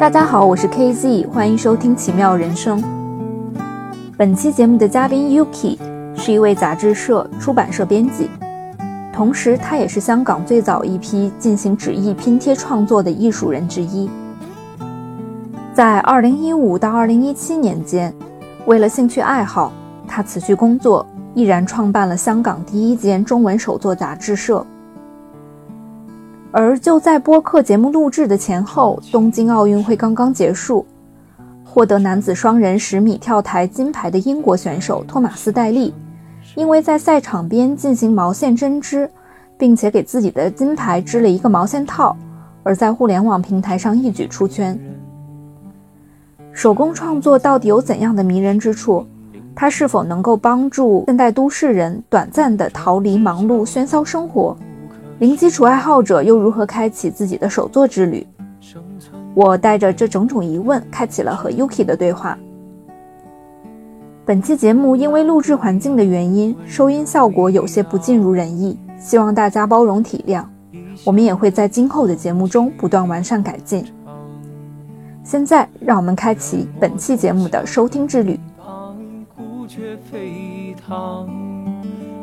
大家好，我是 KZ，欢迎收听奇妙人生。本期节目的嘉宾 Yuki 是一位杂志社、出版社编辑，同时他也是香港最早一批进行纸艺拼贴创作的艺术人之一。在2015到2017年间，为了兴趣爱好，他辞去工作，毅然创办了香港第一间中文手作杂志社。而就在播客节目录制的前后，东京奥运会刚刚结束，获得男子双人十米跳台金牌的英国选手托马斯·戴利，因为在赛场边进行毛线针织，并且给自己的金牌织了一个毛线套，而在互联网平台上一举出圈。手工创作到底有怎样的迷人之处？它是否能够帮助现代都市人短暂地逃离忙碌喧嚣生活？零基础爱好者又如何开启自己的手作之旅？我带着这种种疑问，开启了和 Yuki 的对话。本期节目因为录制环境的原因，收音效果有些不尽如人意，希望大家包容体谅。我们也会在今后的节目中不断完善改进。现在，让我们开启本期节目的收听之旅。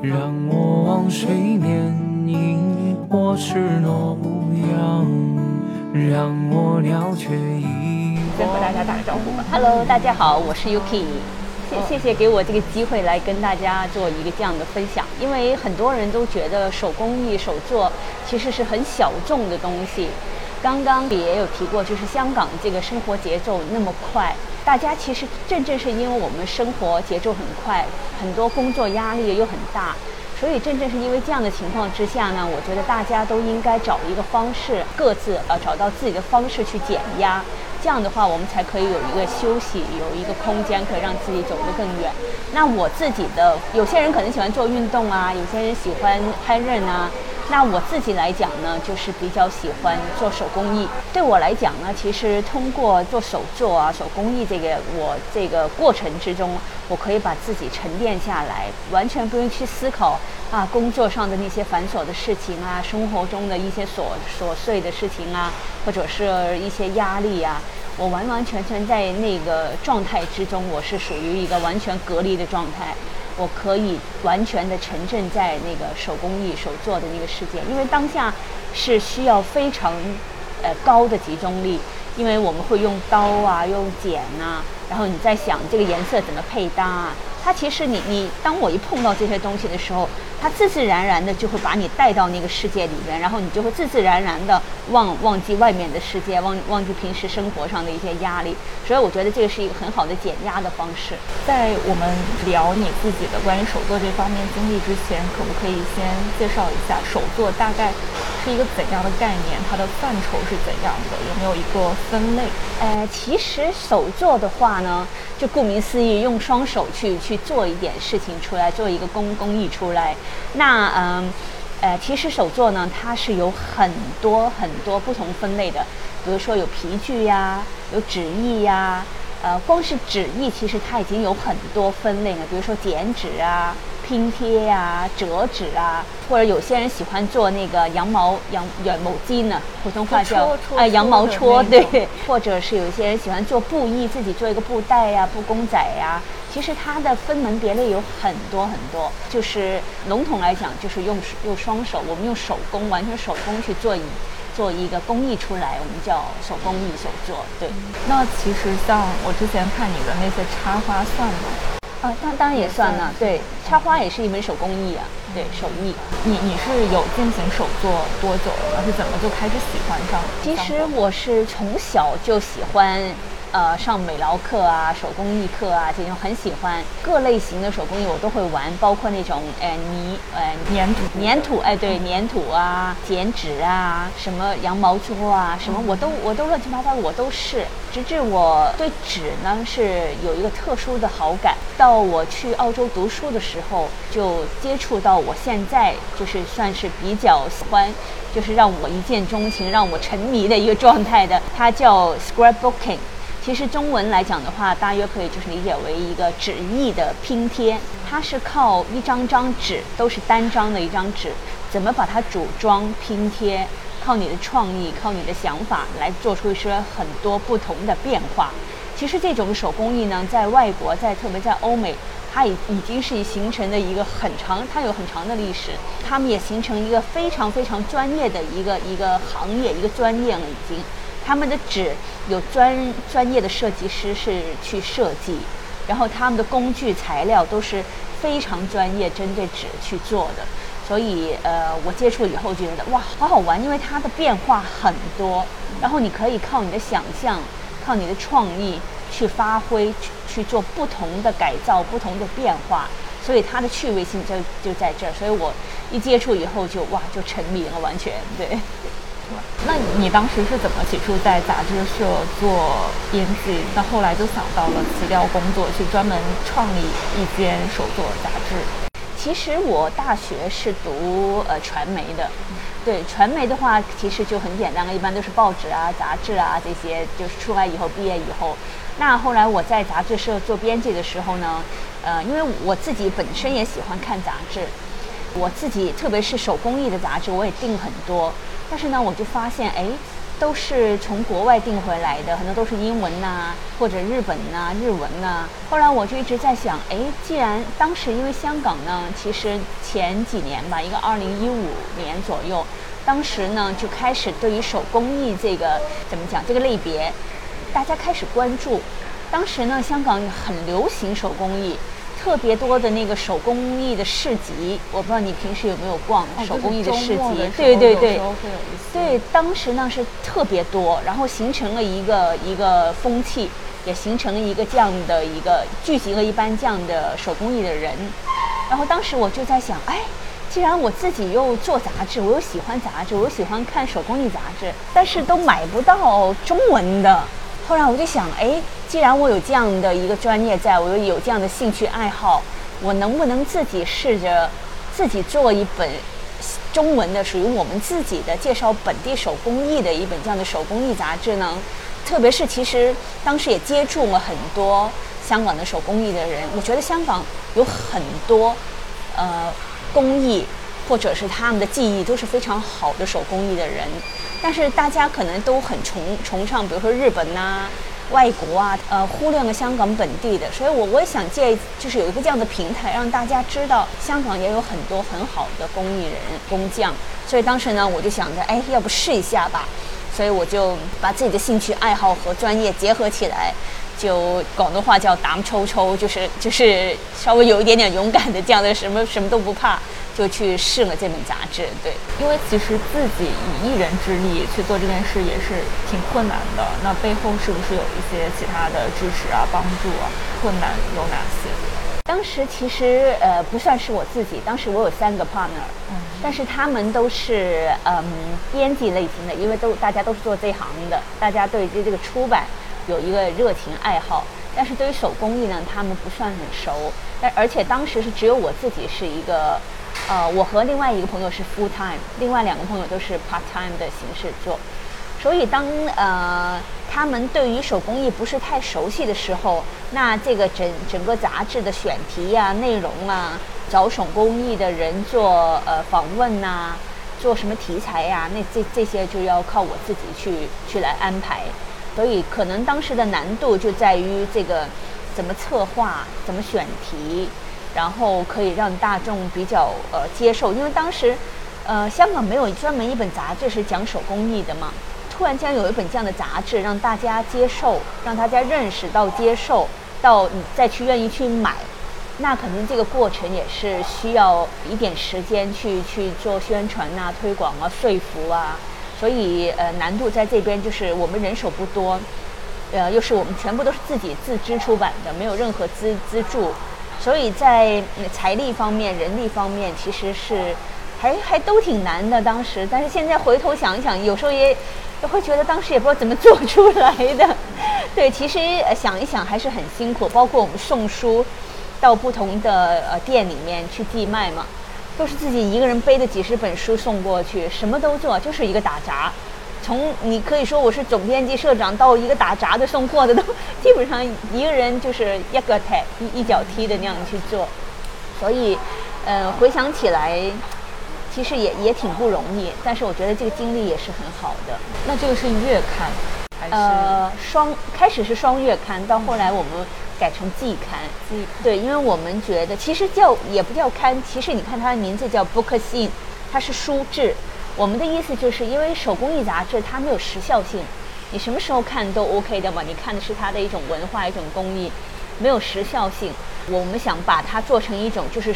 让我往水面。萤火赤裸模样，让我了却一先和大家打个招呼吧。Hello，大家好，我是 Yuki。谢谢谢给我这个机会来跟大家做一个这样的分享。因为很多人都觉得手工艺、手作其实是很小众的东西。刚刚也有提过，就是香港这个生活节奏那么快，大家其实正正是因为我们生活节奏很快，很多工作压力又很大。所以，正正是因为这样的情况之下呢，我觉得大家都应该找一个方式，各自呃找到自己的方式去减压。这样的话，我们才可以有一个休息，有一个空间，可以让自己走得更远。那我自己的，有些人可能喜欢做运动啊，有些人喜欢烹饪啊。那我自己来讲呢，就是比较喜欢做手工艺。对我来讲呢，其实通过做手作啊、手工艺这个我这个过程之中，我可以把自己沉淀下来，完全不用去思考啊工作上的那些繁琐的事情啊，生活中的一些琐琐碎的事情啊，或者是一些压力啊。我完完全全在那个状态之中，我是属于一个完全隔离的状态。我可以完全的沉浸在那个手工艺手做的那个世界，因为当下是需要非常呃高的集中力，因为我们会用刀啊，用剪啊，然后你在想这个颜色怎么配搭啊。它其实你你当我一碰到这些东西的时候，它自自然然的就会把你带到那个世界里面，然后你就会自自然然的忘忘记外面的世界，忘忘记平时生活上的一些压力。所以我觉得这个是一个很好的减压的方式。在我们聊你自己的关于手作这方面经历之前，可不可以先介绍一下手作大概是一个怎样的概念？它的范畴是怎样的？有没有一个分类？呃，其实手作的话呢。呢就顾名思义，用双手去去做一点事情出来，做一个工工艺出来。那嗯，呃，其实手作呢，它是有很多很多不同分类的。比如说有皮具呀，有纸艺呀，呃，光是纸艺其实它已经有很多分类了。比如说剪纸啊。拼贴呀，折纸啊，或者有些人喜欢做那个羊毛羊羊毛巾呢，普通话叫哎羊毛戳，对，或者是有一些人喜欢做布艺，自己做一个布袋呀、布公仔呀。其实它的分门别类有很多很多，就是笼统来讲，就是用用双手，我们用手工完全手工去做一做一个工艺出来，我们叫手工艺手作。对，那其实像我之前看你的那些插花算吗？啊，当当然也算呢。对，插花也是一门手工艺啊。对，手艺。你你是有进行手作多久了？是怎么就开始喜欢上？其实我是从小就喜欢。呃，上美劳课啊，手工艺课啊，这种很喜欢各类型的手工艺，我都会玩，包括那种呃泥呃粘土粘土哎对粘土啊，剪纸啊，什么羊毛桌啊，什么我都我都乱七八糟我都试，直至我对纸呢是有一个特殊的好感。到我去澳洲读书的时候，就接触到我现在就是算是比较喜欢，就是让我一见钟情，让我沉迷的一个状态的，它叫 scrapbooking。其实中文来讲的话，大约可以就是理解为一个纸艺的拼贴，它是靠一张张纸，都是单张的一张纸，怎么把它组装拼贴，靠你的创意，靠你的想法来做出一些很多不同的变化。其实这种手工艺呢，在外国，在特别在欧美。它已已经是形成的一个很长，它有很长的历史。他们也形成一个非常非常专业的一个一个行业，一个专业了已经。他们的纸有专专业的设计师是去设计，然后他们的工具材料都是非常专业，针对纸去做的。所以呃，我接触以后觉得哇，好好玩，因为它的变化很多，然后你可以靠你的想象，靠你的创意。去发挥，去去做不同的改造，不同的变化，所以它的趣味性就就在这儿。所以我一接触以后就哇，就沉迷了，完全对。那你当时是怎么起初在杂志社做编辑？那后来就想到了辞掉工作，去专门创立一间手作杂志。其实我大学是读呃传媒的。对传媒的话，其实就很简单了，一般都是报纸啊、杂志啊这些。就是出来以后，毕业以后，那后来我在杂志社做编辑的时候呢，呃，因为我自己本身也喜欢看杂志，我自己特别是手工艺的杂志，我也订很多。但是呢，我就发现，哎。都是从国外订回来的，很多都是英文呐，或者日本呐、日文呐。后来我就一直在想，哎，既然当时因为香港呢，其实前几年吧，一个二零一五年左右，当时呢就开始对于手工艺这个怎么讲这个类别，大家开始关注。当时呢，香港很流行手工艺。特别多的那个手工艺的市集，我不知道你平时有没有逛手工艺的市集？对对对，对，当时呢是特别多，然后形成了一个一个风气，也形成了一个这样的一个聚集了一般这样的手工艺的人。然后当时我就在想，哎，既然我自己又做杂志，我又喜欢杂志，我又喜欢看手工艺杂志，但是都买不到中文的。后来我就想，哎，既然我有这样的一个专业，在我又有这样的兴趣爱好，我能不能自己试着自己做一本中文的属于我们自己的介绍本地手工艺的一本这样的手工艺杂志呢？特别是其实当时也接触了很多香港的手工艺的人，我觉得香港有很多呃工艺或者是他们的技艺都是非常好的手工艺的人。但是大家可能都很崇崇尚，比如说日本呐、外国啊，呃，忽略了香港本地的。所以，我我也想借，就是有一个这样的平台，让大家知道香港也有很多很好的工艺人、工匠。所以当时呢，我就想着，哎，要不试一下吧。所以我就把自己的兴趣爱好和专业结合起来，就广东话叫“打抽抽”，就是就是稍微有一点点勇敢的这样的，什么什么都不怕。就去试了这本杂志，对，因为其实自己以一人之力去做这件事也是挺困难的。那背后是不是有一些其他的支持啊、帮助啊？困难有哪些？当时其实呃不算是我自己，当时我有三个 partner，嗯，但是他们都是嗯编辑类型的，因为都大家都是做这行的，大家对这这个出版有一个热情爱好，但是对于手工艺呢，他们不算很熟。但而且当时是只有我自己是一个。呃，我和另外一个朋友是 full time，另外两个朋友都是 part time 的形式做，所以当呃他们对于手工艺不是太熟悉的时候，那这个整整个杂志的选题呀、内容啊，找手工艺的人做呃访问呐，做什么题材呀，那这这些就要靠我自己去去来安排，所以可能当时的难度就在于这个怎么策划，怎么选题。然后可以让大众比较呃接受，因为当时，呃，香港没有专门一本杂志是讲手工艺的嘛。突然间有一本这样的杂志，让大家接受，让大家认识到接受，到你再去愿意去买，那肯定这个过程也是需要一点时间去去做宣传啊、推广啊、说服啊。所以呃，难度在这边就是我们人手不多，呃，又是我们全部都是自己自资出版的，没有任何资资助。所以在财力方面、人力方面，其实是还还都挺难的。当时，但是现在回头想一想，有时候也会觉得当时也不知道怎么做出来的。对，其实想一想还是很辛苦。包括我们送书到不同的呃店里面去寄卖嘛，都是自己一个人背着几十本书送过去，什么都做，就是一个打杂。从你可以说我是总编辑、社长到一个打杂的、送货的，都 基本上一个人就是一个踢一一脚踢的那样去做。所以，呃，回想起来，其实也也挺不容易。但是我觉得这个经历也是很好的。那这个是月刊还是？呃，双开始是双月刊，到后来我们改成季刊。季刊对，因为我们觉得其实叫也不叫刊，其实你看它的名字叫 Book Scene，它是书志。我们的意思就是因为手工艺杂志它没有时效性，你什么时候看都 OK 的嘛。你看的是它的一种文化、一种工艺，没有时效性。我们想把它做成一种就是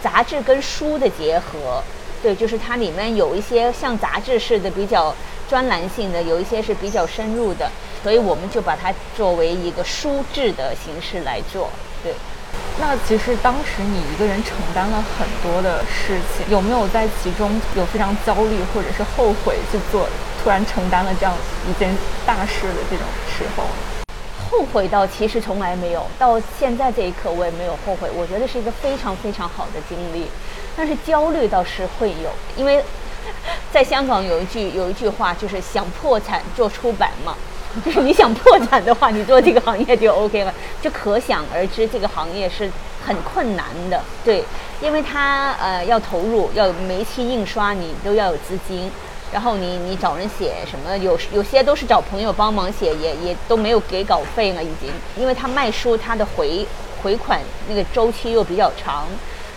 杂志跟书的结合，对，就是它里面有一些像杂志似的比较专栏性的，有一些是比较深入的，所以我们就把它作为一个书志的形式来做，对。那其实当时你一个人承担了很多的事情，有没有在其中有非常焦虑或者是后悔去做，突然承担了这样一件大事的这种时候？后悔到其实从来没有，到现在这一刻我也没有后悔。我觉得是一个非常非常好的经历，但是焦虑倒是会有，因为 在香港有一句有一句话就是想破产做出版嘛，就 是你想破产的话，你做这个行业就 OK 了，就可想而知这个行业是很困难的，对，因为它呃要投入，要每一期印刷你都要有资金。然后你你找人写什么？有有些都是找朋友帮忙写，也也都没有给稿费了，已经。因为他卖书，他的回回款那个周期又比较长，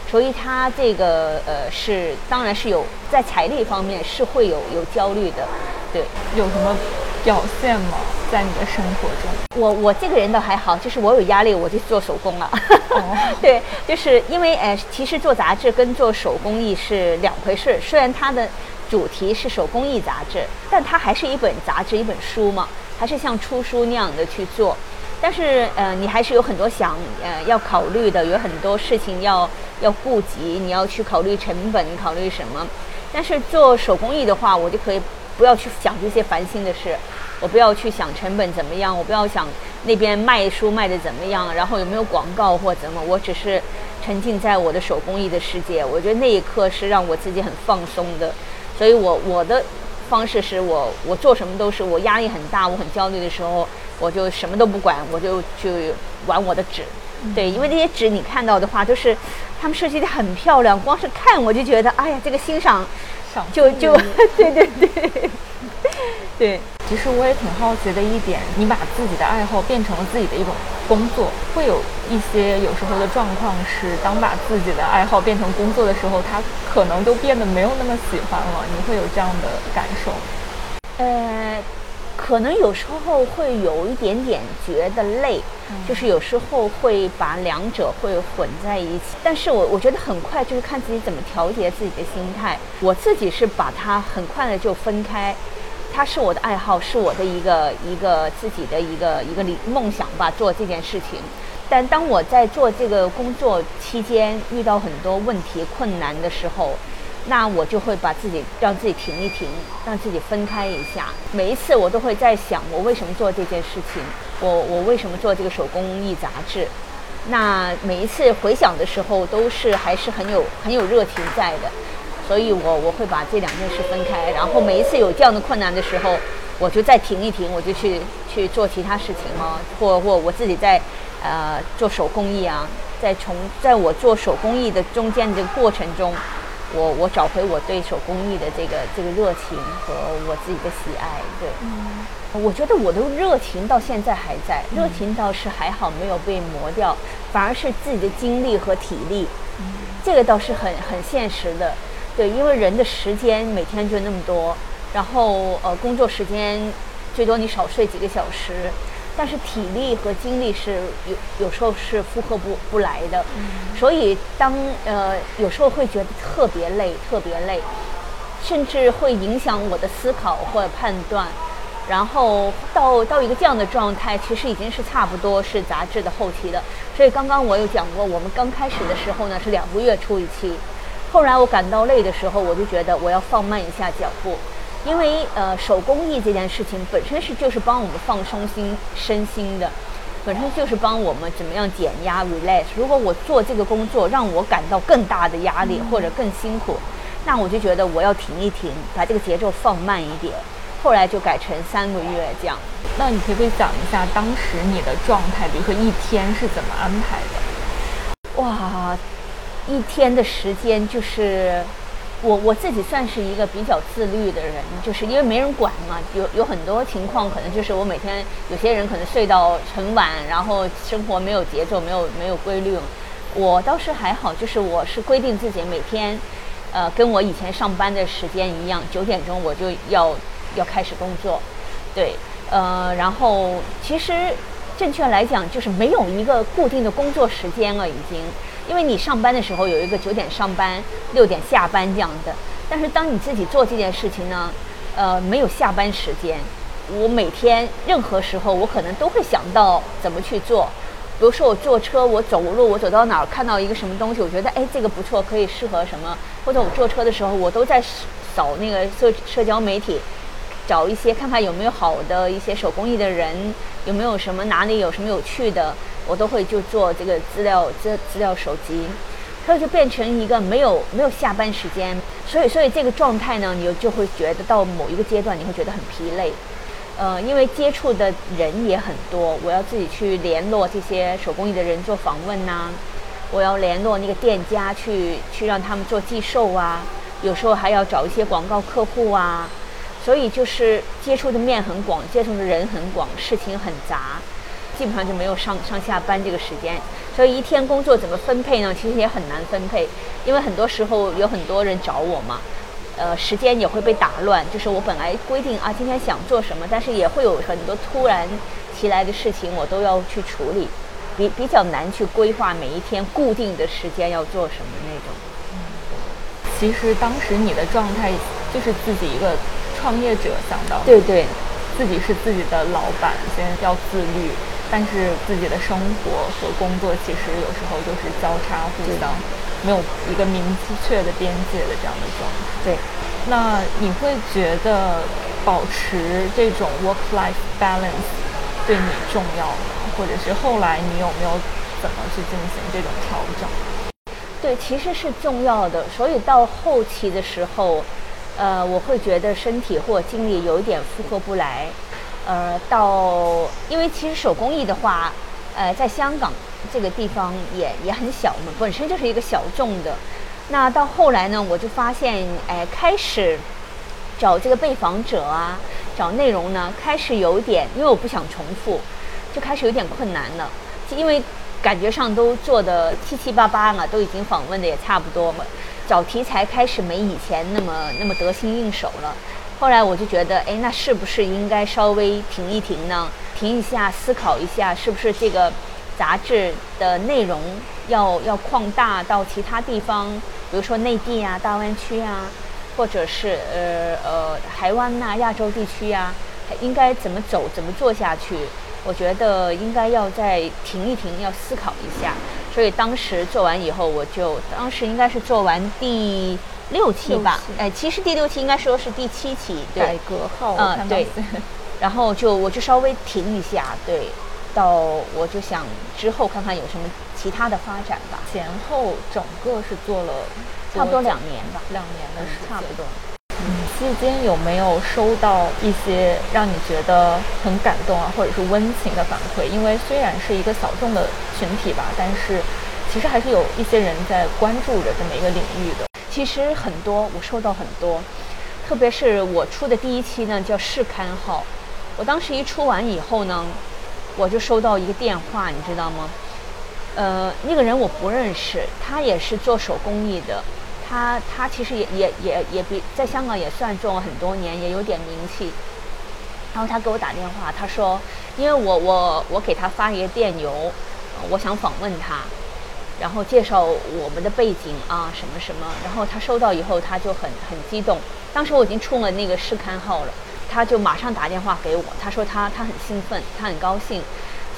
所以他这个呃是当然是有在财力方面是会有有焦虑的，对。有什么表现吗？在你的生活中？我我这个人倒还好，就是我有压力我就做手工了。对，就是因为呃，其实做杂志跟做手工艺是两回事，虽然它的。主题是手工艺杂志，但它还是一本杂志，一本书嘛，还是像出书那样的去做。但是，呃，你还是有很多想，呃，要考虑的，有很多事情要要顾及，你要去考虑成本，考虑什么。但是做手工艺的话，我就可以不要去想这些烦心的事，我不要去想成本怎么样，我不要想那边卖书卖的怎么样，然后有没有广告或怎么，我只是沉浸在我的手工艺的世界。我觉得那一刻是让我自己很放松的。所以，我我的方式是我我做什么都是我压力很大，我很焦虑的时候，我就什么都不管，我就去玩我的纸。对，因为这些纸你看到的话，都是他们设计的很漂亮，光是看我就觉得，哎呀，这个欣赏，就就 对对对 对。其实我也挺好奇的一点，你把自己的爱好变成了自己的一种工作，会有一些有时候的状况是，当把自己的爱好变成工作的时候，他可能都变得没有那么喜欢了。你会有这样的感受？呃，可能有时候会有一点点觉得累，就是有时候会把两者会混在一起。但是我我觉得很快就是看自己怎么调节自己的心态。我自己是把它很快的就分开。它是我的爱好，是我的一个一个自己的一个一个理梦想吧，做这件事情。但当我在做这个工作期间遇到很多问题困难的时候，那我就会把自己让自己停一停，让自己分开一下。每一次我都会在想，我为什么做这件事情？我我为什么做这个手工艺杂志？那每一次回想的时候，都是还是很有很有热情在的。所以，我我会把这两件事分开，然后每一次有这样的困难的时候，我就再停一停，我就去去做其他事情了，或或我自己在，呃，做手工艺啊，在从在我做手工艺的中间的过程中，我我找回我对手工艺的这个这个热情和我自己的喜爱。对，嗯，我觉得我的热情到现在还在，热情倒是还好没有被磨掉，反而是自己的精力和体力，这个倒是很很现实的。对，因为人的时间每天就那么多，然后呃，工作时间最多你少睡几个小时，但是体力和精力是有有时候是负荷不不来的，所以当呃有时候会觉得特别累，特别累，甚至会影响我的思考或者判断，然后到到一个这样的状态，其实已经是差不多是杂志的后期了。所以刚刚我有讲过，我们刚开始的时候呢是两个月出一期。后来我感到累的时候，我就觉得我要放慢一下脚步，因为呃手工艺这件事情本身是就是帮我们放松心身心的，本身就是帮我们怎么样减压 relax。如果我做这个工作让我感到更大的压力或者更辛苦，那我就觉得我要停一停，把这个节奏放慢一点。后来就改成三个月这样。那你可不可以讲一下当时你的状态，比如说一天是怎么安排的？哇，一天的时间就是我我自己算是一个比较自律的人，就是因为没人管嘛。有有很多情况可能就是我每天有些人可能睡到很晚，然后生活没有节奏，没有没有规律。我倒是还好，就是我是规定自己每天，呃，跟我以前上班的时间一样，九点钟我就要要开始工作，对，呃，然后其实正确来讲就是没有一个固定的工作时间了，已经，因为你上班的时候有一个九点上班，六点下班这样的，但是当你自己做这件事情呢，呃，没有下班时间，我每天任何时候我可能都会想到怎么去做。比如说我坐车，我走路，我走到哪儿看到一个什么东西，我觉得哎这个不错，可以适合什么？或者我坐车的时候，我都在扫那个社社交媒体，找一些看看有没有好的一些手工艺的人，有没有什么哪里有什么有趣的，我都会就做这个资料资资料收集，它就变成一个没有没有下班时间，所以所以这个状态呢，你就会觉得到某一个阶段你会觉得很疲累。呃，因为接触的人也很多，我要自己去联络这些手工艺的人做访问呐，我要联络那个店家去去让他们做寄售啊，有时候还要找一些广告客户啊，所以就是接触的面很广，接触的人很广，事情很杂，基本上就没有上上下班这个时间，所以一天工作怎么分配呢？其实也很难分配，因为很多时候有很多人找我嘛。呃，时间也会被打乱，就是我本来规定啊，今天想做什么，但是也会有很多突然其来的事情，我都要去处理，比比较难去规划每一天固定的时间要做什么那种。嗯，其实当时你的状态就是自己一个创业者，想到对对，自己是自己的老板，先要自律，但是自己的生活和工作其实有时候就是交叉互相。没有一个明确的边界的这样的状态。对，那你会觉得保持这种 work-life balance 对你重要吗？或者是后来你有没有怎么去进行这种调整？对，其实是重要的。所以到后期的时候，呃，我会觉得身体或精力有一点负荷不来。呃，到因为其实手工艺的话，呃，在香港。这个地方也也很小嘛，本身就是一个小众的。那到后来呢，我就发现，哎，开始找这个被访者啊，找内容呢，开始有点，因为我不想重复，就开始有点困难了。因为感觉上都做的七七八八了，都已经访问的也差不多了，找题材开始没以前那么那么得心应手了。后来我就觉得，哎，那是不是应该稍微停一停呢？停一下，思考一下，是不是这个？杂志的内容要要扩大到其他地方，比如说内地啊、大湾区啊，或者是呃呃台湾呐、亚洲地区啊，应该怎么走、怎么做下去？我觉得应该要再停一停，要思考一下。所以当时做完以后，我就当时应该是做完第六期吧？哎，其实第六期应该说是第七期，改革号，嗯，对。然后就我就稍微停一下，对。到我就想之后看看有什么其他的发展吧。前后整个是做了差不多两年吧，两年的时间。差不多。期间有没有收到一些让你觉得很感动啊，或者是温情的反馈？因为虽然是一个小众的群体吧，但是其实还是有一些人在关注着这么一个领域的。其实很多，我收到很多，特别是我出的第一期呢，叫试刊号。我当时一出完以后呢。我就收到一个电话，你知道吗？呃，那个人我不认识，他也是做手工艺的，他他其实也也也也比在香港也算做了很多年，也有点名气。然后他给我打电话，他说，因为我我我给他发一个电邮，我想访问他，然后介绍我们的背景啊什么什么。然后他收到以后，他就很很激动。当时我已经出了那个试刊号了。他就马上打电话给我，他说他他很兴奋，他很高兴，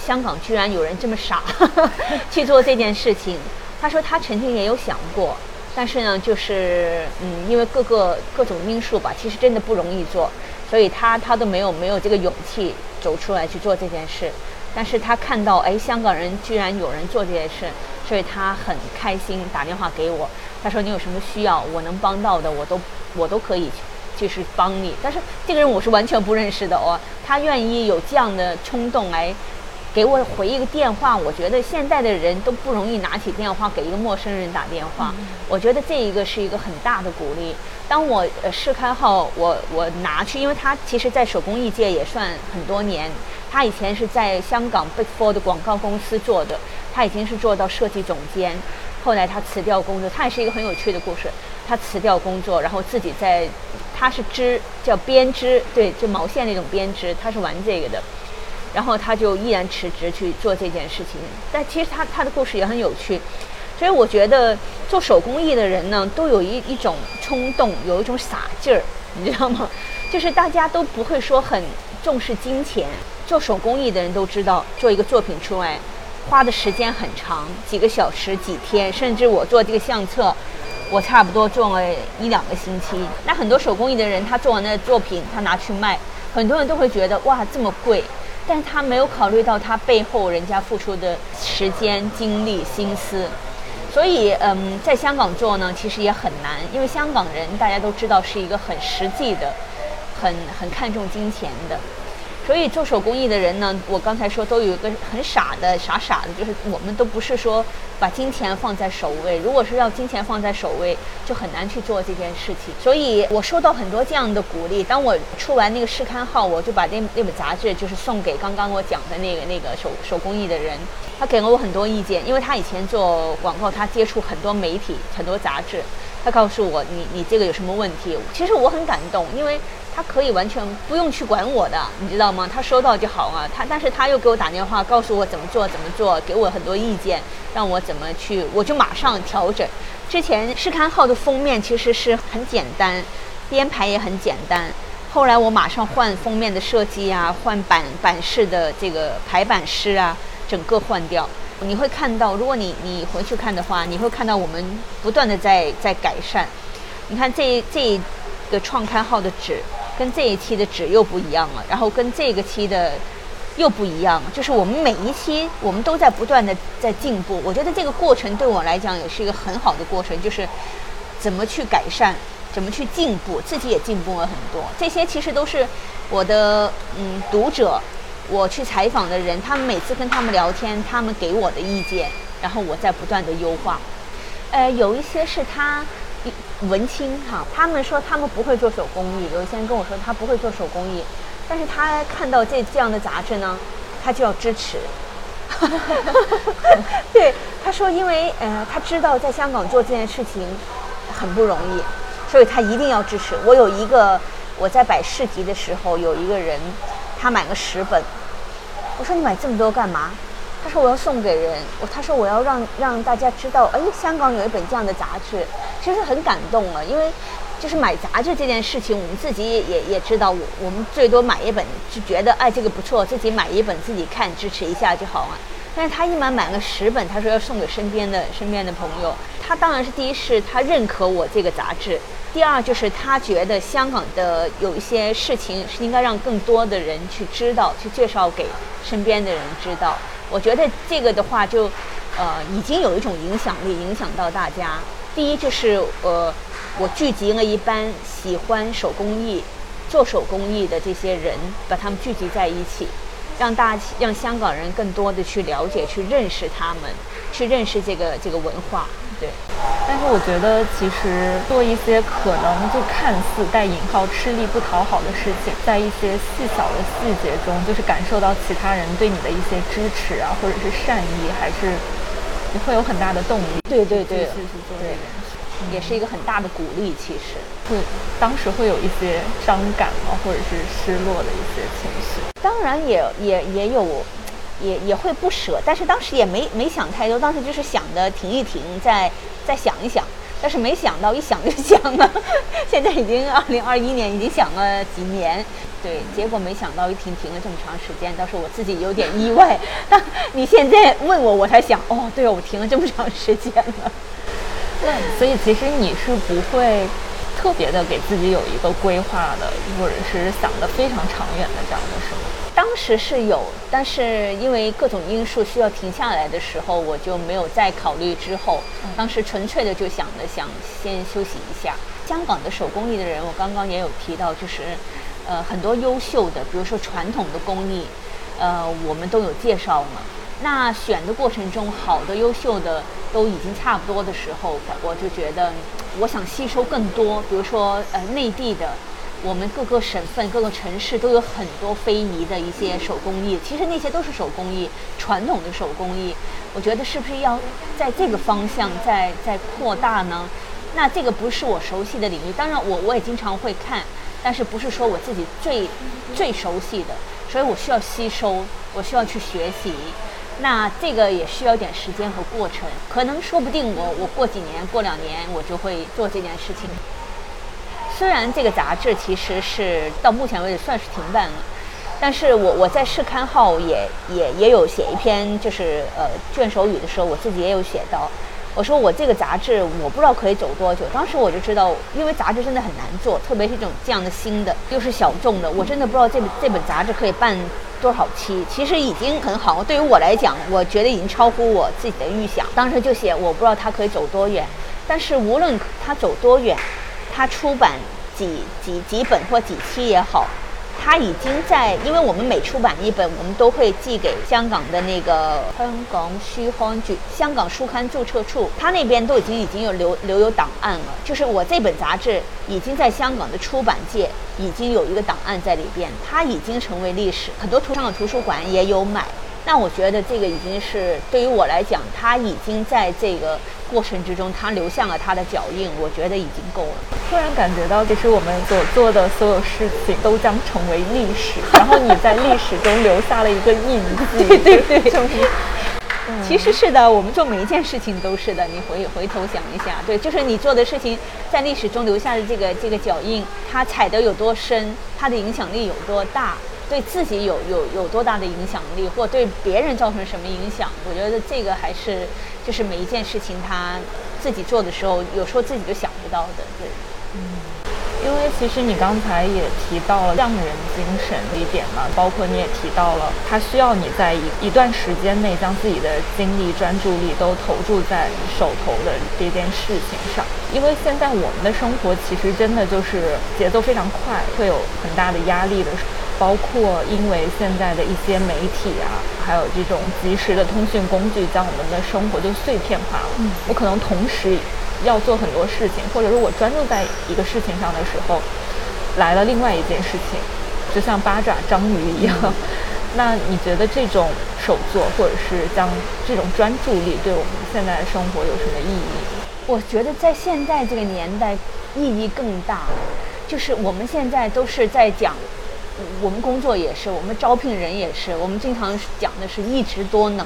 香港居然有人这么傻 去做这件事情。他说他曾经也有想过，但是呢，就是嗯，因为各个各种因素吧，其实真的不容易做，所以他他都没有没有这个勇气走出来去做这件事。但是他看到哎，香港人居然有人做这件事，所以他很开心，打电话给我，他说你有什么需要，我能帮到的，我都我都可以。就是帮你。但是这个人我是完全不认识的哦，他愿意有这样的冲动来给我回一个电话。我觉得现在的人都不容易拿起电话给一个陌生人打电话，我觉得这一个是一个很大的鼓励。当我呃试开后，我我拿去，因为他其实在手工艺界也算很多年。他以前是在香港 Big Four 的广告公司做的，他已经是做到设计总监。后来他辞掉工作，他也是一个很有趣的故事。他辞掉工作，然后自己在，他是织叫编织，对，就毛线那种编织，他是玩这个的。然后他就毅然辞职去做这件事情。但其实他他的故事也很有趣，所以我觉得做手工艺的人呢，都有一一种冲动，有一种傻劲儿，你知道吗？就是大家都不会说很重视金钱。做手工艺的人都知道，做一个作品出来，花的时间很长，几个小时、几天，甚至我做这个相册，我差不多做了一两个星期。那很多手工艺的人，他做完的作品，他拿去卖，很多人都会觉得哇这么贵，但他没有考虑到他背后人家付出的时间、精力、心思。所以，嗯，在香港做呢，其实也很难，因为香港人大家都知道是一个很实际的、很很看重金钱的。所以做手工艺的人呢，我刚才说都有一个很傻的傻傻的，就是我们都不是说把金钱放在首位。如果是要金钱放在首位，就很难去做这件事情。所以我收到很多这样的鼓励。当我出完那个试刊号，我就把那那本杂志就是送给刚刚我讲的那个那个手手工艺的人，他给了我很多意见，因为他以前做广告，他接触很多媒体、很多杂志，他告诉我你你这个有什么问题？其实我很感动，因为。他可以完全不用去管我的，你知道吗？他收到就好啊。他但是他又给我打电话，告诉我怎么做怎么做，给我很多意见，让我怎么去，我就马上调整。之前试刊号的封面其实是很简单，编排也很简单。后来我马上换封面的设计啊，换版版式的这个排版师啊，整个换掉。你会看到，如果你你回去看的话，你会看到我们不断的在在改善。你看这这个创刊号的纸。跟这一期的纸又不一样了，然后跟这个期的又不一样，就是我们每一期我们都在不断的在进步。我觉得这个过程对我来讲也是一个很好的过程，就是怎么去改善，怎么去进步，自己也进步了很多。这些其实都是我的嗯读者，我去采访的人，他们每次跟他们聊天，他们给我的意见，然后我在不断的优化。呃，有一些是他。文青哈，他们说他们不会做手工艺，有一些人跟我说他不会做手工艺，但是他看到这这样的杂志呢，他就要支持。对，他说因为呃他知道在香港做这件事情很不容易，所以他一定要支持。我有一个我在摆市集的时候，有一个人他买了十本，我说你买这么多干嘛？他说我要送给人，我他说我要让让大家知道，哎，香港有一本这样的杂志，其实很感动了。因为就是买杂志这件事情，我们自己也也也知道，我我们最多买一本就觉得哎这个不错，自己买一本自己看支持一下就好了。但是他一买买了十本，他说要送给身边的身边的朋友。他当然是第一是他认可我这个杂志，第二就是他觉得香港的有一些事情是应该让更多的人去知道，去介绍给身边的人知道。我觉得这个的话，就，呃，已经有一种影响力，影响到大家。第一就是，呃，我聚集了一班喜欢手工艺、做手工艺的这些人，把他们聚集在一起，让大让香港人更多的去了解、去认识他们，去认识这个这个文化。对，但是我觉得其实做一些可能就看似带引号吃力不讨好的事情，在一些细小的细节中，就是感受到其他人对你的一些支持啊，或者是善意，还是你会有很大的动力。对对对，继续去做这件事，也是一个很大的鼓励。其实会当时会有一些伤感吗，或者是失落的一些情绪？当然也也也有。也也会不舍，但是当时也没没想太多，当时就是想着停一停，再再想一想，但是没想到一想就想了，现在已经二零二一年，已经想了几年，对，结果没想到一停停了这么长时间，倒是我自己有点意外。你现在问我，我才想，哦，对哦，我停了这么长时间了。对，所以其实你是不会特别的给自己有一个规划的，或者是想的非常长远的这样的，是吗？当当时是有，但是因为各种因素需要停下来的时候，我就没有再考虑之后。当时纯粹的就想着想先休息一下。香港的手工艺的人，我刚刚也有提到，就是呃很多优秀的，比如说传统的工艺，呃我们都有介绍嘛。那选的过程中，好的、优秀的都已经差不多的时候，我就觉得我想吸收更多，比如说呃内地的。我们各个省份、各个城市都有很多非遗的一些手工艺，其实那些都是手工艺，传统的手工艺。我觉得是不是要在这个方向再再扩大呢？那这个不是我熟悉的领域，当然我我也经常会看，但是不是说我自己最最熟悉的，所以我需要吸收，我需要去学习。那这个也需要点时间和过程，可能说不定我我过几年、过两年我就会做这件事情。虽然这个杂志其实是到目前为止算是停办了，但是我我在试刊号也也也有写一篇，就是呃卷首语的时候，我自己也有写到，我说我这个杂志我不知道可以走多久。当时我就知道，因为杂志真的很难做，特别是这种这样的新的又是小众的，我真的不知道这本这本杂志可以办多少期。其实已经很好，对于我来讲，我觉得已经超乎我自己的预想。当时就写我不知道它可以走多远，但是无论它走多远。它出版几几几本或几期也好，它已经在，因为我们每出版一本，我们都会寄给香港的那个香港书刊局、香港书刊注册处，它那边都已经已经有留留有档案了。就是我这本杂志已经在香港的出版界已经有一个档案在里边，它已经成为历史，很多图香港图书馆也有买。那我觉得这个已经是对于我来讲，他已经在这个过程之中，他留下了他的脚印，我觉得已经够了。突然感觉到，其实我们所做的所有事情都将成为历史，然后你在历史中留下了一个印记。对对对，其实是的，我们做每一件事情都是的。你回回头想一下，对，就是你做的事情在历史中留下的这个这个脚印，它踩得有多深，它的影响力有多大。对自己有有有多大的影响力，或对别人造成什么影响？我觉得这个还是就是每一件事情他自己做的时候，有时候自己就想不到的。对，嗯，因为其实你刚才也提到了匠人精神这一点嘛，包括你也提到了，他需要你在一一段时间内将自己的精力、专注力都投注在手头的这件事情上。因为现在我们的生活其实真的就是节奏非常快，会有很大的压力的。包括因为现在的一些媒体啊，还有这种即时的通讯工具，将我们的生活就碎片化了。嗯，我可能同时要做很多事情，或者说我专注在一个事情上的时候，来了另外一件事情，就像八爪章鱼一样。那你觉得这种手作，或者是像这种专注力，对我们现在的生活有什么意义？我觉得在现在这个年代，意义更大。就是我们现在都是在讲。我们工作也是，我们招聘人也是，我们经常讲的是一职多能。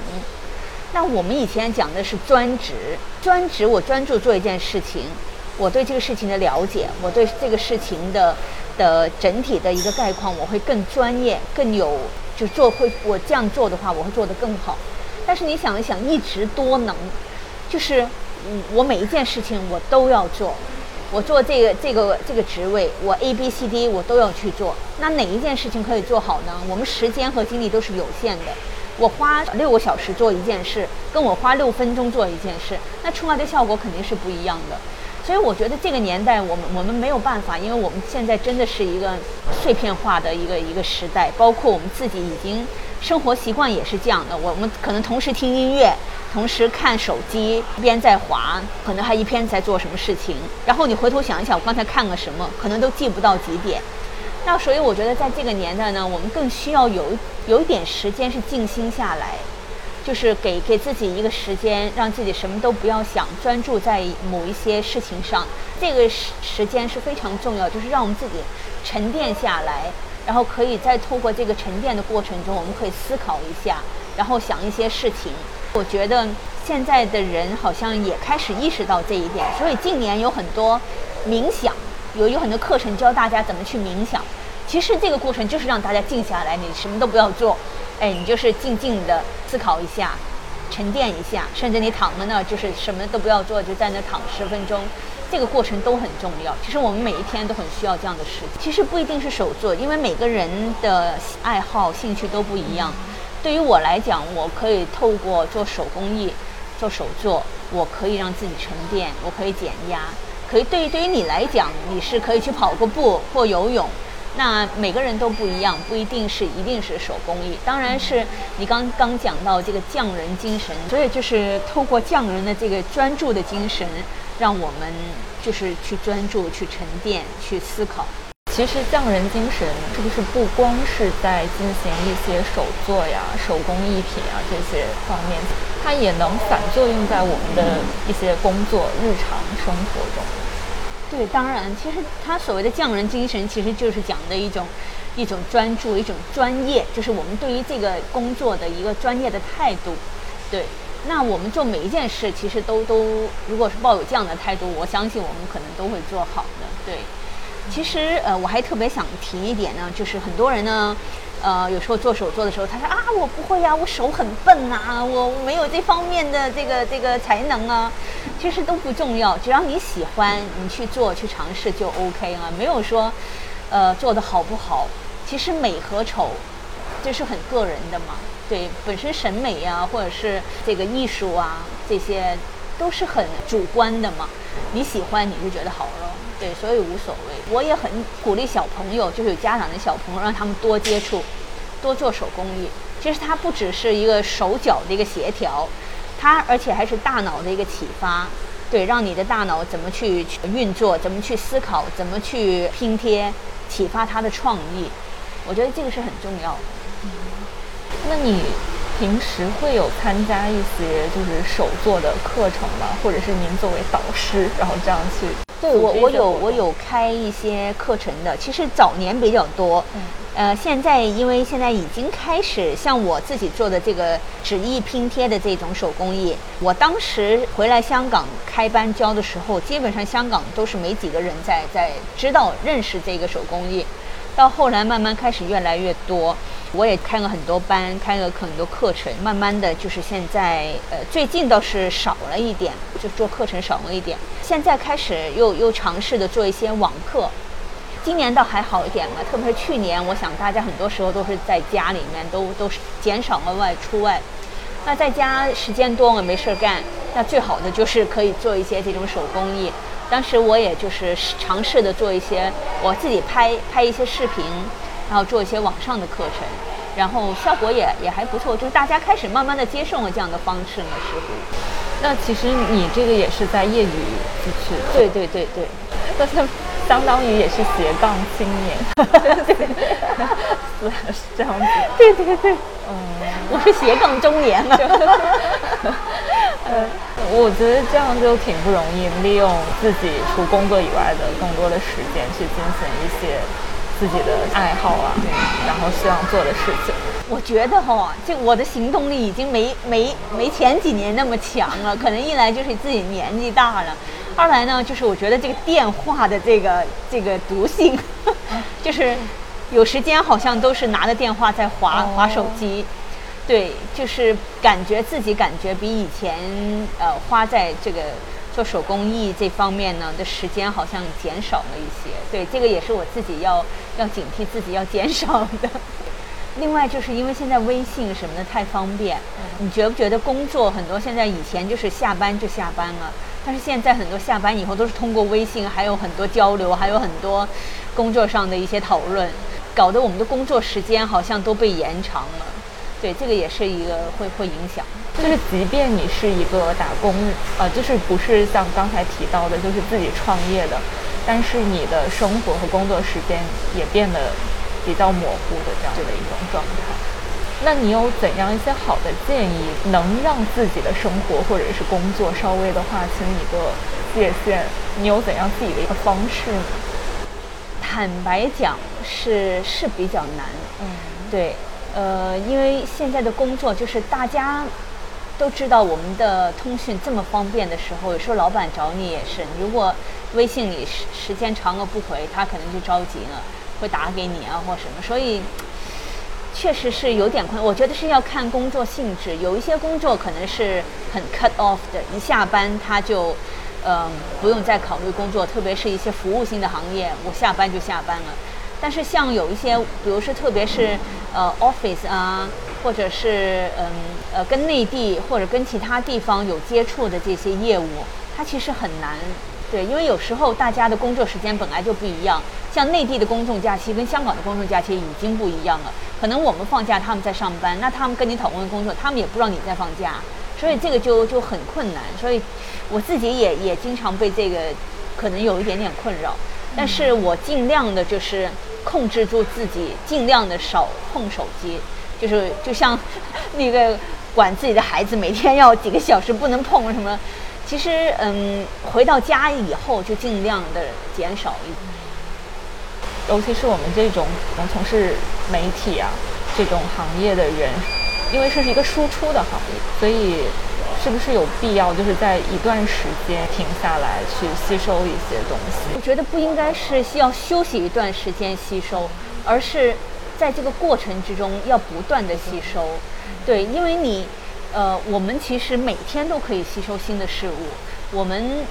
那我们以前讲的是专职，专职我专注做一件事情，我对这个事情的了解，我对这个事情的的整体的一个概况，我会更专业，更有就做会我这样做的话，我会做得更好。但是你想一想，一职多能，就是我每一件事情我都要做。我做这个这个这个职位，我 A B C D 我都要去做。那哪一件事情可以做好呢？我们时间和精力都是有限的。我花六个小时做一件事，跟我花六分钟做一件事，那出来的效果肯定是不一样的。所以我觉得这个年代，我们我们没有办法，因为我们现在真的是一个碎片化的一个一个时代，包括我们自己已经生活习惯也是这样的。我们可能同时听音乐。同时看手机，一边在滑，可能还一边在做什么事情。然后你回头想一想，我刚才看了什么，可能都记不到几点。那所以我觉得，在这个年代呢，我们更需要有有一点时间是静心下来，就是给给自己一个时间，让自己什么都不要想，专注在某一些事情上。这个时时间是非常重要，就是让我们自己沉淀下来，然后可以再透过这个沉淀的过程中，我们可以思考一下，然后想一些事情。我觉得现在的人好像也开始意识到这一点，所以近年有很多冥想，有有很多课程教大家怎么去冥想。其实这个过程就是让大家静下来，你什么都不要做，哎，你就是静静的思考一下，沉淀一下，甚至你躺在那儿就是什么都不要做，就在那躺十分钟。这个过程都很重要。其实我们每一天都很需要这样的事情。其实不一定是手作，因为每个人的爱好、兴趣都不一样。对于我来讲，我可以透过做手工艺、做手作，我可以让自己沉淀，我可以减压。可以对于对于你来讲，你是可以去跑个步或游泳。那每个人都不一样，不一定是一定是手工艺，当然是你刚刚讲到这个匠人精神，所以就是透过匠人的这个专注的精神，让我们就是去专注、去沉淀、去思考。其实匠人精神是不是不光是在进行一些手作呀、手工艺品啊这些方面，它也能反作用在我们的一些工作、日常生活中。对，当然，其实他所谓的匠人精神，其实就是讲的一种一种专注、一种专业，就是我们对于这个工作的一个专业的态度。对，那我们做每一件事，其实都都，如果是抱有这样的态度，我相信我们可能都会做好的。对，其实呃，我还特别想提一点呢，就是很多人呢。呃，有时候做手作的时候，他说啊，我不会呀，我手很笨呐，我没有这方面的这个这个才能啊。其实都不重要，只要你喜欢，你去做去尝试就 OK 了。没有说，呃，做的好不好，其实美和丑，这是很个人的嘛。对，本身审美呀，或者是这个艺术啊，这些都是很主观的嘛。你喜欢你就觉得好了。对，所以无所谓。我也很鼓励小朋友，就是有家长的小朋友，让他们多接触，多做手工艺。其实它不只是一个手脚的一个协调，它而且还是大脑的一个启发。对，让你的大脑怎么去运作，怎么去思考，怎么去拼贴，启发他的创意。我觉得这个是很重要的。那你平时会有参加一些就是手作的课程吗？或者是您作为导师，然后这样去？对我，我有我有开一些课程的，其实早年比较多，呃，现在因为现在已经开始像我自己做的这个纸艺拼贴的这种手工艺，我当时回来香港开班教的时候，基本上香港都是没几个人在在知道认识这个手工艺，到后来慢慢开始越来越多。我也开了很多班，开了很多课程，慢慢的就是现在，呃，最近倒是少了一点，就做课程少了一点。现在开始又又尝试的做一些网课，今年倒还好一点了，特别是去年，我想大家很多时候都是在家里面，都都是减少了外出外，那在家时间多了没事儿干，那最好的就是可以做一些这种手工艺。当时我也就是尝试的做一些，我自己拍拍一些视频。然后做一些网上的课程，然后效果也也还不错，就是大家开始慢慢的接受了这样的方式呢，似乎。那其实你这个也是在业余支持？对对对对，但是相当于也是斜杠青年。对对 是这样子。对对对，嗯，我是斜杠中年了。呃，我觉得这样就挺不容易，利用自己除工作以外的更多的时间去进行一些。自己的爱好啊，然后希望做的事情，我觉得哈，这我的行动力已经没没没前几年那么强了。可能一来就是自己年纪大了，二来呢就是我觉得这个电话的这个 这个毒性，就是有时间好像都是拿着电话在划划手机，对，就是感觉自己感觉比以前呃花在这个。做手工艺这方面呢的时间好像减少了一些，对这个也是我自己要要警惕自己要减少的。另外就是因为现在微信什么的太方便，你觉不觉得工作很多现在以前就是下班就下班了，但是现在很多下班以后都是通过微信，还有很多交流，还有很多工作上的一些讨论，搞得我们的工作时间好像都被延长了。对，这个也是一个会会影响。就是，即便你是一个打工，呃，就是不是像刚才提到的，就是自己创业的，但是你的生活和工作时间也变得比较模糊的这样的一种状态。那你有怎样一些好的建议，能让自己的生活或者是工作稍微的划清一个界限？你有怎样自己的一个方式呢？坦白讲，是是比较难。嗯，对，呃，因为现在的工作就是大家。都知道我们的通讯这么方便的时候，有时候老板找你也是。如果微信里时时间长了不回，他可能就着急了，会打给你啊或什么。所以确实是有点困。我觉得是要看工作性质，有一些工作可能是很 cut off 的，一下班他就嗯，不用再考虑工作，特别是一些服务性的行业，我下班就下班了。但是像有一些，比如说特别是呃 office 啊，或者是嗯呃跟内地或者跟其他地方有接触的这些业务，它其实很难。对，因为有时候大家的工作时间本来就不一样，像内地的公众假期跟香港的公众假期已经不一样了。可能我们放假，他们在上班，那他们跟你讨论工作，他们也不知道你在放假，所以这个就就很困难。所以我自己也也经常被这个可能有一点点困扰，但是我尽量的就是控制住自己，尽量的少碰手机，就是就像那个管自己的孩子，每天要几个小时不能碰什么。其实，嗯，回到家以后就尽量的减少一，尤其是我们这种能从事媒体啊这种行业的人，因为这是一个输出的行业，所以是不是有必要就是在一段时间停下来去吸收一些东西？我觉得不应该是需要休息一段时间吸收，而是在这个过程之中要不断的吸收。对，因为你。呃，我们其实每天都可以吸收新的事物。我们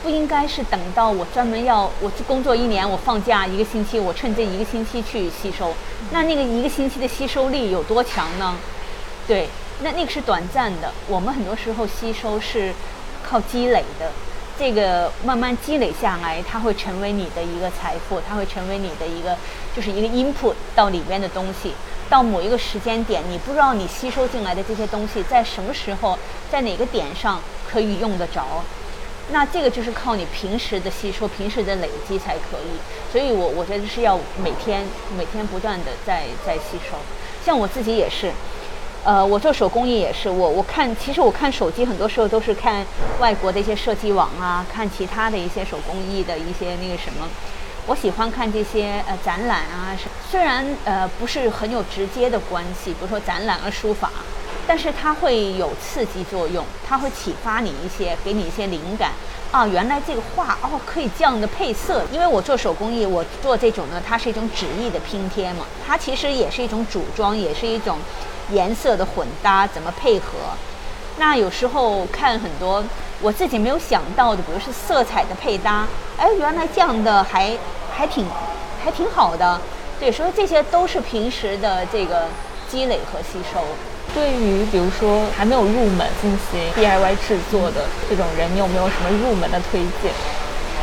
不应该是等到我专门要我去工作一年，我放假一个星期，我趁这一个星期去吸收。那那个一个星期的吸收力有多强呢？对，那那个是短暂的。我们很多时候吸收是靠积累的，这个慢慢积累下来，它会成为你的一个财富，它会成为你的一个就是一个 input 到里边的东西。到某一个时间点，你不知道你吸收进来的这些东西在什么时候，在哪个点上可以用得着，那这个就是靠你平时的吸收、平时的累积才可以。所以我我觉得是要每天每天不断的在在吸收。像我自己也是，呃，我做手工艺也是，我我看其实我看手机很多时候都是看外国的一些设计网啊，看其他的一些手工艺的一些那个什么。我喜欢看这些呃展览啊，虽然呃不是很有直接的关系，比如说展览和书法，但是它会有刺激作用，它会启发你一些，给你一些灵感啊。原来这个画哦可以这样的配色，因为我做手工艺，我做这种呢，它是一种纸艺的拼贴嘛，它其实也是一种组装，也是一种颜色的混搭，怎么配合？那有时候看很多。我自己没有想到的，比如是色彩的配搭，哎，原来这样的还还挺还挺好的，对，所以这些都是平时的这个积累和吸收。对于比如说还没有入门进行 DIY 制作的这种人，你有没有什么入门的推荐？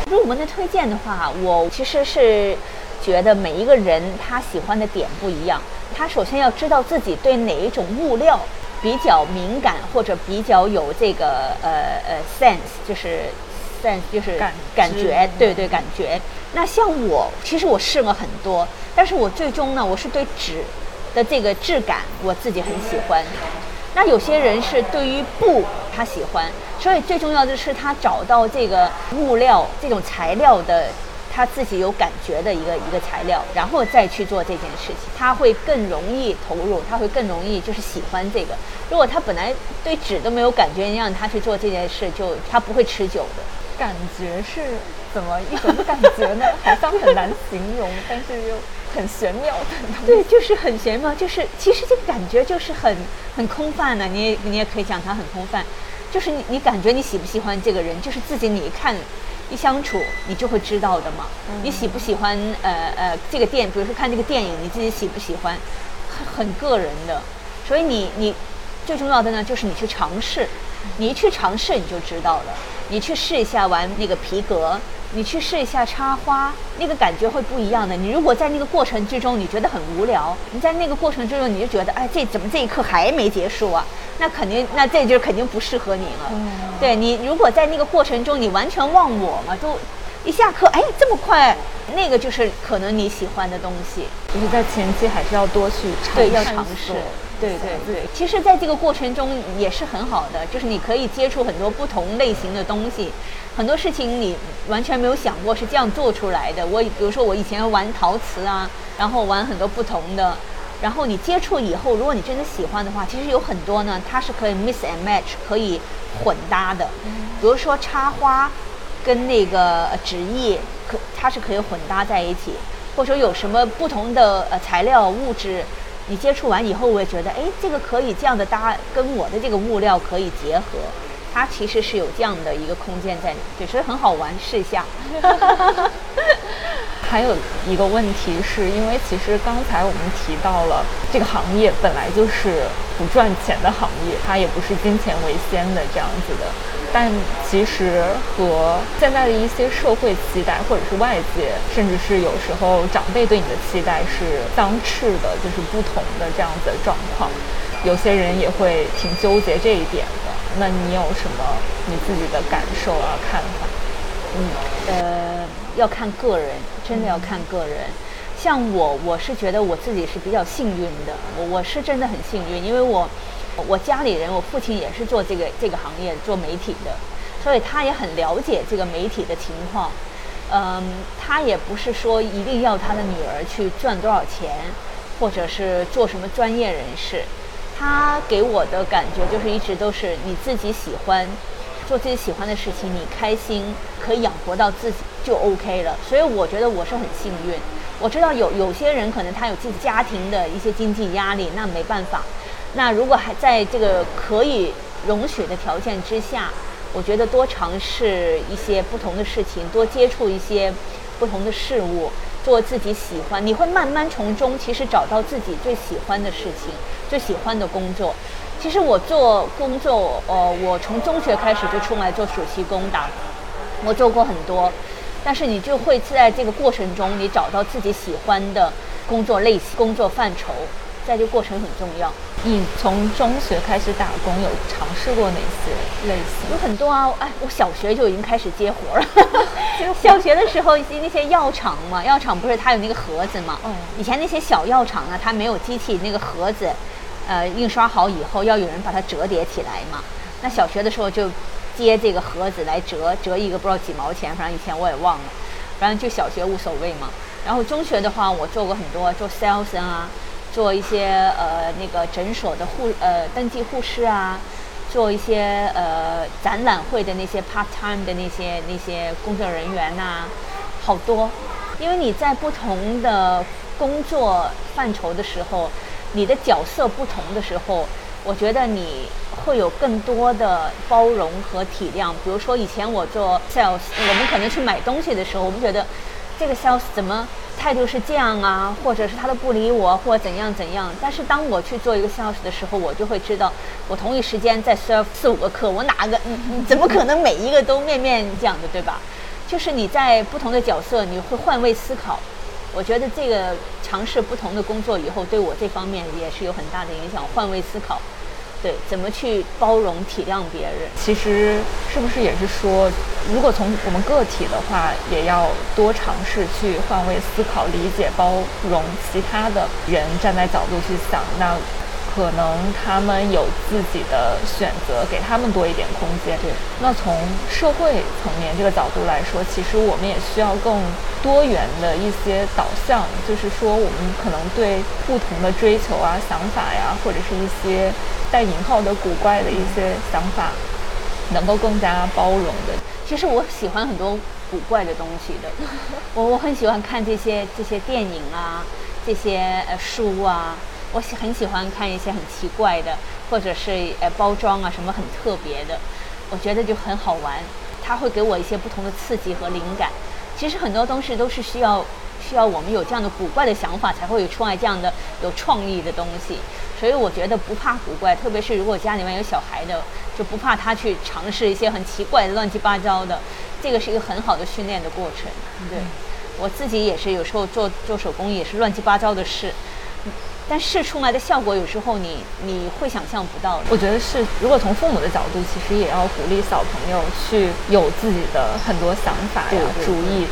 入门的推荐的话，我其实是觉得每一个人他喜欢的点不一样，他首先要知道自己对哪一种物料。比较敏感或者比较有这个呃呃 sense，就是 sense 就是感感觉，对对感觉。那像我，其实我试了很多，但是我最终呢，我是对纸的这个质感我自己很喜欢。那有些人是对于布他喜欢，所以最重要的是他找到这个物料这种材料的。他自己有感觉的一个一个材料，然后再去做这件事情，他会更容易投入，他会更容易就是喜欢这个。如果他本来对纸都没有感觉，你让他去做这件事，就他不会持久的。感觉是怎么一种感觉呢？好像很难形容，但是又很玄妙的。对，就是很玄妙，就是其实这个感觉就是很很空泛的。你也你也可以讲它很空泛，就是你你感觉你喜不喜欢这个人，就是自己你一看。一相处，你就会知道的嘛。你喜不喜欢？呃呃，这个电，比如说看这个电影，你自己喜不喜欢？很很个人的。所以你你最重要的呢，就是你去尝试。你一去尝试，你就知道了。你去试一下玩那个皮革，你去试一下插花，那个感觉会不一样的。你如果在那个过程之中你觉得很无聊，你在那个过程之中你就觉得，哎，这怎么这一刻还没结束啊？那肯定，那这就肯定不适合你了。对你，如果在那个过程中你完全忘我嘛，就一下课，哎，这么快，那个就是可能你喜欢的东西。就是在前期还是要多去尝对，要尝试。对对对，其实，在这个过程中也是很好的，就是你可以接触很多不同类型的东西，很多事情你完全没有想过是这样做出来的。我比如说，我以前玩陶瓷啊，然后玩很多不同的。然后你接触以后，如果你真的喜欢的话，其实有很多呢，它是可以 mix and match，可以混搭的。比如说插花跟那个纸艺，可它是可以混搭在一起。或者说有什么不同的呃材料物质，你接触完以后，我也觉得，哎，这个可以这样的搭，跟我的这个物料可以结合。它其实是有这样的一个空间在里，就是很好玩，试一下。还有一个问题是，因为其实刚才我们提到了这个行业本来就是不赚钱的行业，它也不是金钱为先的这样子的。但其实和现在的一些社会期待，或者是外界，甚至是有时候长辈对你的期待是相斥的，就是不同的这样子的状况。有些人也会挺纠结这一点的。那你有什么你自己的感受啊、看法？嗯，呃，要看个人，真的要看个人。像我，我是觉得我自己是比较幸运的，我我是真的很幸运，因为我我家里人，我父亲也是做这个这个行业，做媒体的，所以他也很了解这个媒体的情况。嗯，他也不是说一定要他的女儿去赚多少钱，或者是做什么专业人士。他给我的感觉就是一直都是你自己喜欢。做自己喜欢的事情，你开心可以养活到自己就 OK 了。所以我觉得我是很幸运。我知道有有些人可能他有自己家庭的一些经济压力，那没办法。那如果还在这个可以容许的条件之下，我觉得多尝试一些不同的事情，多接触一些不同的事物，做自己喜欢，你会慢慢从中其实找到自己最喜欢的事情，最喜欢的工作。其实我做工作，呃，我从中学开始就出来做暑期工的，我做过很多，但是你就会在这个过程中，你找到自己喜欢的工作类型、工作范畴，在这个过程很重要。你从中学开始打工，有尝试过哪些类型？有很多啊，哎，我小学就已经开始接活了。小学的时候，那些药厂嘛，药厂不是它有那个盒子嘛？嗯。以前那些小药厂呢，它没有机器，那个盒子。呃，印刷好以后要有人把它折叠起来嘛。那小学的时候就接这个盒子来折，折一个不知道几毛钱，反正以前我也忘了。反正就小学无所谓嘛。然后中学的话，我做过很多，做 sales 啊，做一些呃那个诊所的护呃登记护士啊，做一些呃展览会的那些 part time 的那些那些工作人员呐，好多。因为你在不同的工作范畴的时候。你的角色不同的时候，我觉得你会有更多的包容和体谅。比如说，以前我做 sales，我们可能去买东西的时候，我们觉得这个 sales 怎么态度是这样啊，或者是他都不理我，或怎样怎样。但是当我去做一个 sales 的时候，我就会知道，我同一时间在 serve 四五个客，我哪个 怎么可能每一个都面面这样的，对吧？就是你在不同的角色，你会换位思考。我觉得这个尝试不同的工作以后，对我这方面也是有很大的影响。换位思考，对怎么去包容体谅别人。其实是不是也是说，如果从我们个体的话，也要多尝试去换位思考、理解、包容其他的人，站在角度去想那。可能他们有自己的选择，给他们多一点空间。对，那从社会层面这个角度来说，其实我们也需要更多元的一些导向，就是说我们可能对不同的追求啊、想法呀，或者是一些带引号的古怪的一些想法，能够更加包容的。其实我喜欢很多古怪的东西的，我我很喜欢看这些这些电影啊，这些呃书啊。我喜很喜欢看一些很奇怪的，或者是呃包装啊什么很特别的，我觉得就很好玩，它会给我一些不同的刺激和灵感。其实很多东西都是需要需要我们有这样的古怪的想法，才会有出来这样的有创意的东西。所以我觉得不怕古怪，特别是如果家里面有小孩的，就不怕他去尝试一些很奇怪的乱七八糟的，这个是一个很好的训练的过程。对，我自己也是有时候做做手工也是乱七八糟的事。但试出来的效果有时候你你会想象不到。我觉得是，如果从父母的角度，其实也要鼓励小朋友去有自己的很多想法呀、主意。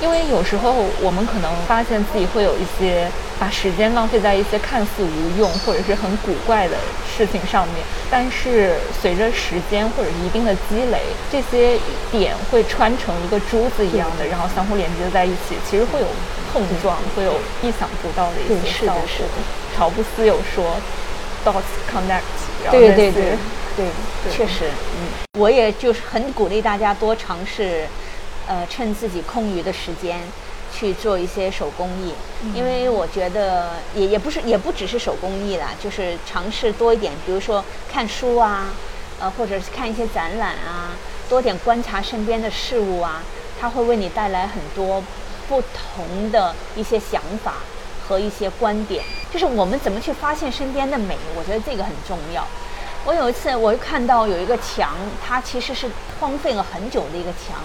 因为有时候我们可能发现自己会有一些把时间浪费在一些看似无用或者是很古怪的事情上面，但是随着时间或者是一定的积累，这些点会穿成一个珠子一样的，然后相互连接在一起，其实会有碰撞，会有意想不到的一些效果。是的，乔布斯有说，dots connect。对对对对，确实，嗯，我也就是很鼓励大家多尝试。呃，趁自己空余的时间去做一些手工艺，因为我觉得也也不是也不只是手工艺啦，就是尝试多一点，比如说看书啊，呃，或者是看一些展览啊，多点观察身边的事物啊，它会为你带来很多不同的一些想法和一些观点。就是我们怎么去发现身边的美，我觉得这个很重要。我有一次，我就看到有一个墙，它其实是荒废了很久的一个墙，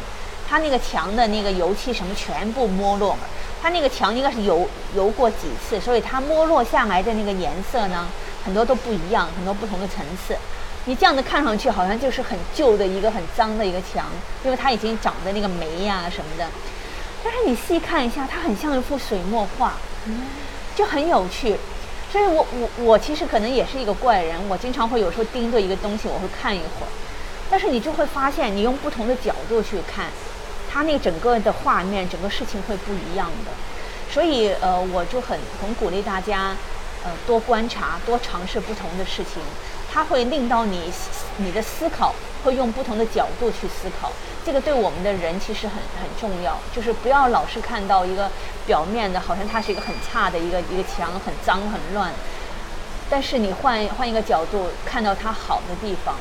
它那个墙的那个油漆什么全部没落了，它那个墙应该是油油过几次，所以它没落下来的那个颜色呢，很多都不一样，很多不同的层次。你这样子看上去好像就是很旧的一个很脏的一个墙，因为它已经长的那个霉呀什么的。但是你细看一下，它很像一幅水墨画，就很有趣。所以我我我其实可能也是一个怪人，我经常会有时候盯着一个东西，我会看一会儿。但是你就会发现，你用不同的角度去看，它那整个的画面，整个事情会不一样的。所以呃，我就很很鼓励大家，呃，多观察，多尝试不同的事情。它会令到你，你的思考会用不同的角度去思考，这个对我们的人其实很很重要，就是不要老是看到一个表面的，好像它是一个很差的一个一个墙，很脏很乱，但是你换换一个角度，看到它好的地方。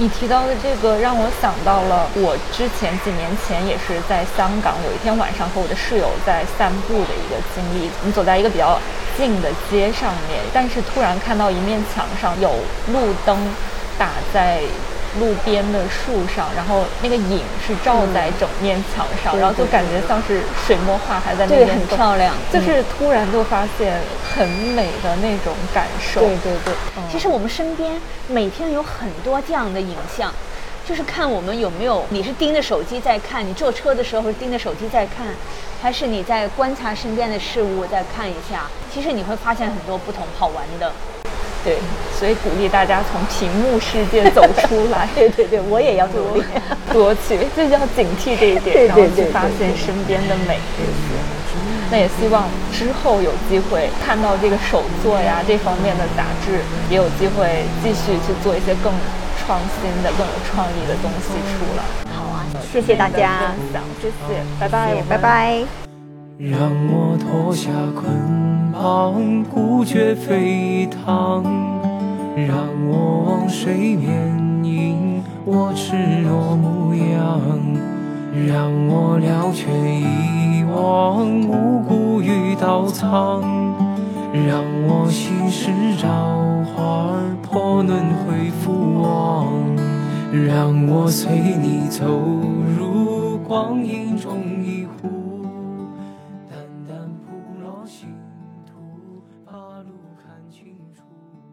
你提到的这个让我想到了我之前几年前也是在香港，有一天晚上和我的室友在散步的一个经历。我们走在一个比较近的街上面，但是突然看到一面墙上有路灯打在。路边的树上，然后那个影是照在整面墙上，然后就感觉像是水墨画还在那边，很漂亮。就是突然就发现很美的那种感受。对对对。其实我们身边每天有很多这样的影像，就是看我们有没有，你是盯着手机在看，你坐车的时候是盯着手机在看，还是你在观察身边的事物再看一下？其实你会发现很多不同好玩的。对，所以鼓励大家从屏幕世界走出来。对对对，我也要努力，多去，这就要警惕这一点，然后去发现身边的美。那也希望之后有机会看到这个手作呀这方面的杂志，也有机会继续去做一些更创新的、更有创意的东西出来。好啊，谢谢大家，谢谢，拜拜，拜拜。让我脱下捆绑，孤绝沸腾；让我往水面迎我赤裸模样；让我了却遗忘无辜与刀藏；让我心事朝花破轮回复往；让我随你走入光阴中。